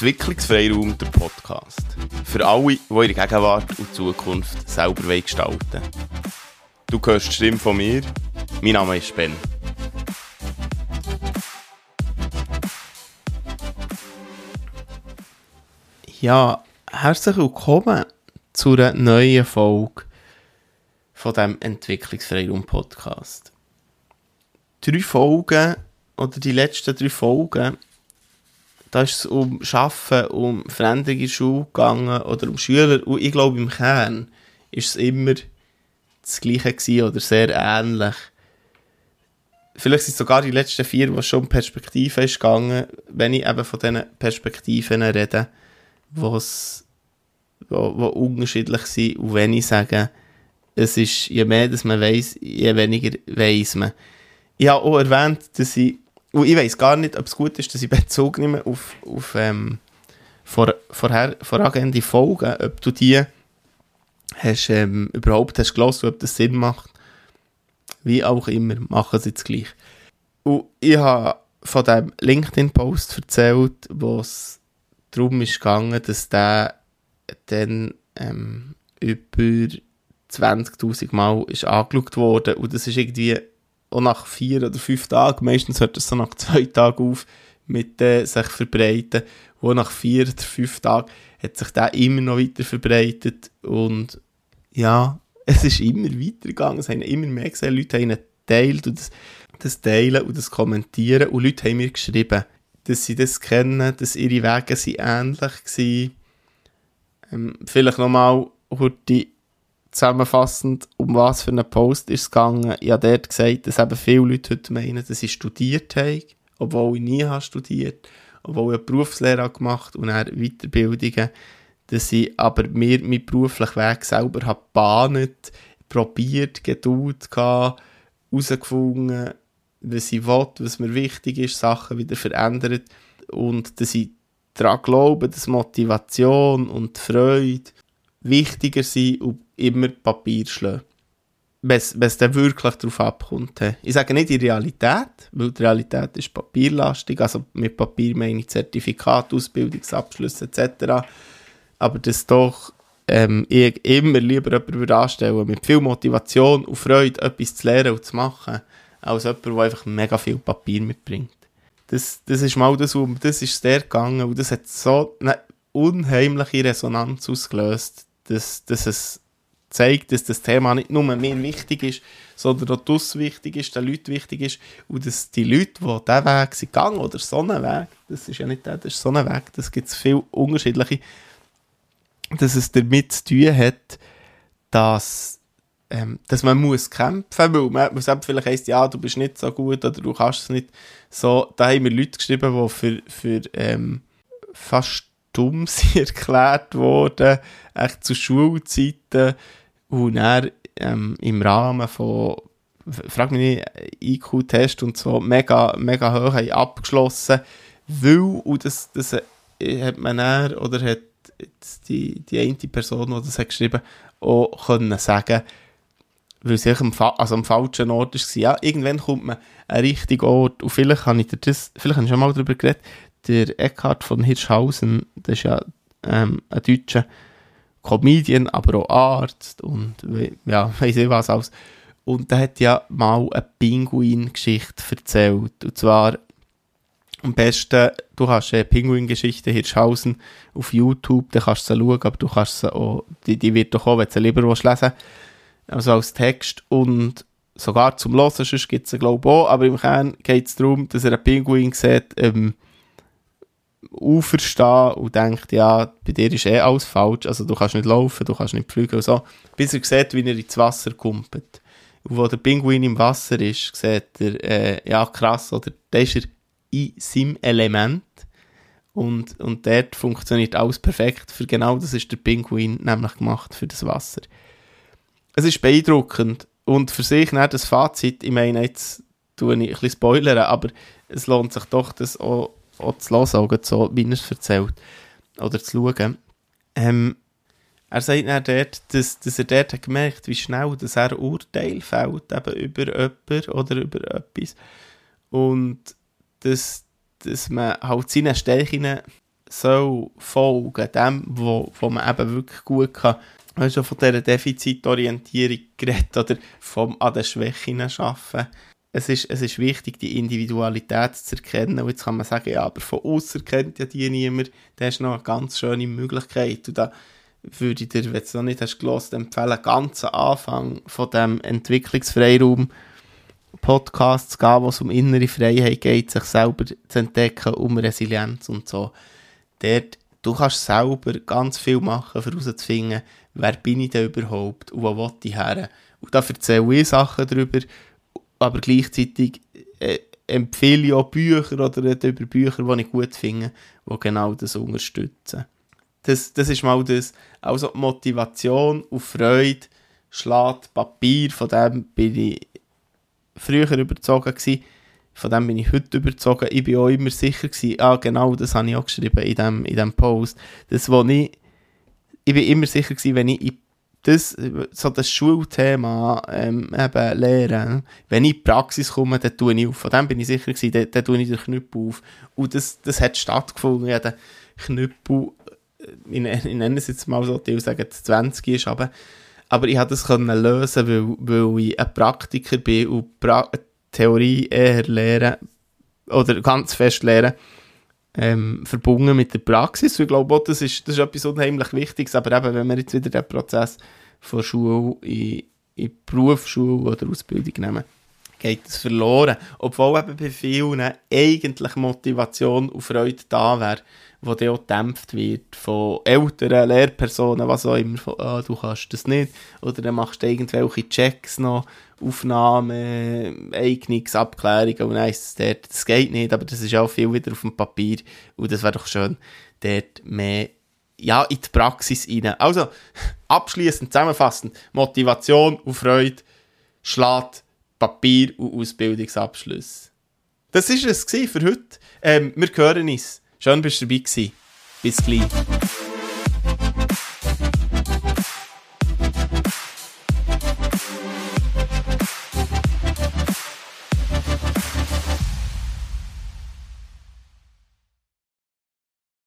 Entwicklungsfreiraum, der Podcast. Für alle, die ihre Gegenwart und Zukunft selber gestalten. Du hörst die Stimme von mir. Mein Name ist Ben. Ja, herzlich willkommen zu einer neuen Folge von dem Entwicklungsfreiraum Podcast. Drei Folgen oder die letzten drei Folgen da ist es um Arbeiten, um Veränderungen in der Schule gegangen oder um Schüler. Und ich glaube, im Kern ist es immer das Gleiche oder sehr ähnlich. Vielleicht sind es sogar die letzten vier, wo schon um Perspektiven ist gegangen, wenn ich eben von diesen Perspektiven rede, wo's, wo, wo unterschiedlich sind. Und wenn ich sage, es ist, je mehr dass man weiß, je weniger weiß man. Ich habe auch erwähnt, dass ich und ich weiß gar nicht, ob es gut ist, dass ich Bezug nehme auf, auf ähm, vor, vorher, vorangehende Folgen, ob du die hast, ähm, überhaupt hast gelesen, ob das Sinn macht. Wie auch immer, machen sie es gleich. Und ich habe von dem LinkedIn-Post erzählt, wo es darum ist gegangen, dass der dann ähm, über 20.000 Mal ist angeschaut worden und das ist irgendwie auch nach vier oder fünf Tagen, meistens hört es so nach zwei Tagen auf, mit äh, sich verbreiten. Und nach vier oder fünf Tagen hat sich der immer noch weiter verbreitet. Und ja, es ist immer weitergegangen. Es haben immer mehr gesehen. Leute haben ihn geteilt und das, das Teilen und das Kommentieren. Und Leute haben mir geschrieben, dass sie das kennen, dass ihre Wege sind ähnlich waren. Ähm, vielleicht nochmal die zusammenfassend, um was für einen Post ist es gegangen. Ich habe dort gesagt, dass eben viele Leute heute meinen, dass ich studiert habe, obwohl ich nie habe studiert, obwohl ich eine Berufslehre gemacht und dann Weiterbildungen, dass ich aber mir meinen beruflichen Weg selber habe gebahnt, probiert, geduld gehabt, herausgefunden, was ich will, was mir wichtig ist, Sachen wieder verändert und dass ich daran glaube, dass Motivation und Freude wichtiger sind und immer Papier schlagen. Wenn es dann wirklich darauf abkommt. Ich sage nicht die Realität, weil die Realität ist papierlastig, also mit Papier meine ich Zertifikat, Ausbildungsabschlüsse etc. Aber dass doch ähm, ich immer lieber jemanden anstellen mit viel Motivation und Freude etwas zu lernen und zu machen, als jemand, der einfach mega viel Papier mitbringt. Das, das ist mal das, das ist der gegangen und das hat so eine unheimliche Resonanz ausgelöst, dass, dass es zeigt, dass das Thema nicht nur mir wichtig ist, sondern auch das wichtig ist, den Leuten wichtig ist. Und dass die Leute, die diesen Weg sind gegangen oder so einen Weg, das ist ja nicht der, das ist so ein Weg, das gibt es viele unterschiedliche, dass es damit zu tun hat, dass, ähm, dass man muss kämpfen muss, weil man muss vielleicht heisst, ja, du bist nicht so gut oder du kannst es nicht. So, da haben wir Leute geschrieben, die für, für ähm, fast dumm erklärt worden, echt zu Schulzeiten und dann ähm, im Rahmen von, frag mich nicht, IQ-Test und so, mega, mega hoch haben abgeschlossen, weil, und das, das äh, hat man dann, oder hat die, die eine Person, die das hat geschrieben auch können sagen, weil sie am, also am falschen Ort war. Ja, irgendwann kommt man an richtigen Ort. Und vielleicht habe ich, das, vielleicht habe ich schon mal darüber geredet, der Eckhard von Hirschhausen, das ist ja ähm, ein deutscher Comedian, aber auch Arzt und ja, weiß ich was alles. Und der hat ja mal eine Pinguin-Geschichte erzählt. Und zwar am besten, du hast eine Pinguin-Geschichte Hirschhausen auf YouTube, dann kannst du sie schauen, aber du kannst sie auch, die, die wird doch auch, wenn du sie lieber lesen willst, also als Text und sogar zum Hören, sonst gibt es sie glaube ich auch, aber im Kern geht es darum, dass er einen Pinguin sieht, ähm, auferstehen und denkt, ja, bei dir ist eh alles falsch, also du kannst nicht laufen, du kannst nicht fliegen und so, bis er sieht, wie er ins Wasser kumpelt. Und wo der Pinguin im Wasser ist, sieht er, äh, ja krass, oder, da ist er in seinem Element. Und, und dort funktioniert alles perfekt, für genau das ist der Pinguin nämlich gemacht, für das Wasser. Es ist beeindruckend. Und für sich nicht das Fazit, ich meine, jetzt tue ich ein bisschen spoilern, aber es lohnt sich doch, das auch auch zu hören, auch so, wie er es erzählt, oder zu schauen. Ähm, er sagt dann dort, dass, dass er dort hat gemerkt wie schnell dass er Urteil fällt, eben über jemanden oder über etwas. Und dass, dass man halt seinen Stärken soll folgen, dem, wo, wo man eben wirklich gut kann, du hast schon von dieser Defizitorientierung geredet oder vom an den Schwächen arbeiten. Es ist, es ist wichtig, die Individualität zu erkennen. Und jetzt kann man sagen, ja, aber von außen kennt ja die niemand. Das ist noch eine ganz schöne Möglichkeit. Und da würde ich dir, wenn du es noch nicht hast gelesen, empfehlen, ganz am Anfang von dem Entwicklungsfreiraum Podcast zu gehen, wo es um innere Freiheit geht, sich selber zu entdecken, um Resilienz und so. Dort, du kannst selber ganz viel machen, herauszufinden, wer bin ich denn überhaupt und wo will ich her. Und da erzähle ich Sachen darüber, aber gleichzeitig äh, empfehle ich auch Bücher oder rede über Bücher, die ich gut finde, die genau das unterstützen. Das, das ist mal das. Also Motivation und Freude schlägt Papier, von dem bin ich früher überzogen gewesen, von dem bin ich heute überzogen. Ich bin auch immer sicher gewesen, ah genau, das habe ich auch geschrieben in dem, in dem Post. Das, wo ich, ich bin immer sicher gewesen, wenn ich in das, so das Schulthema ähm, eben lernen, wenn ich in die Praxis komme, dann tue ich auf. Von dem bin ich sicher gewesen, dann, dann tue ich den Knüppel auf. Und das, das hat stattgefunden. Ja, der Knüppel, äh, ich, ich nenne es jetzt mal so, die sagen, 20 ist, aber, aber ich konnte das können lösen, weil, weil ich ein Praktiker bin und pra Theorie eher lernen oder ganz fest lernen ähm, verbunden mit der Praxis. ich glaube auch, das ist, das ist etwas unheimlich Wichtiges. Aber eben, wenn wir jetzt wieder den Prozess von Schule in, in Berufsschule oder Ausbildung nehmen, geht das verloren. Obwohl eben bei vielen eigentlich Motivation und Freude da wäre, die dann auch gedämpft wird von älteren Lehrpersonen, was auch immer, von, ah, du kannst das nicht. Oder dann machst du irgendwelche Checks noch Aufnahmen, Eignungsabklärungen und eins, dort, das geht nicht, aber das ist auch viel wieder auf dem Papier und das wäre doch schön, dort mehr ja, in die Praxis rein. Also, abschließend zusammenfassend, Motivation und Freude schlägt Papier und Ausbildungsabschluss. Das war es für heute. Ähm, wir hören uns. Schön, dass du dabei gewesen. Bis gleich.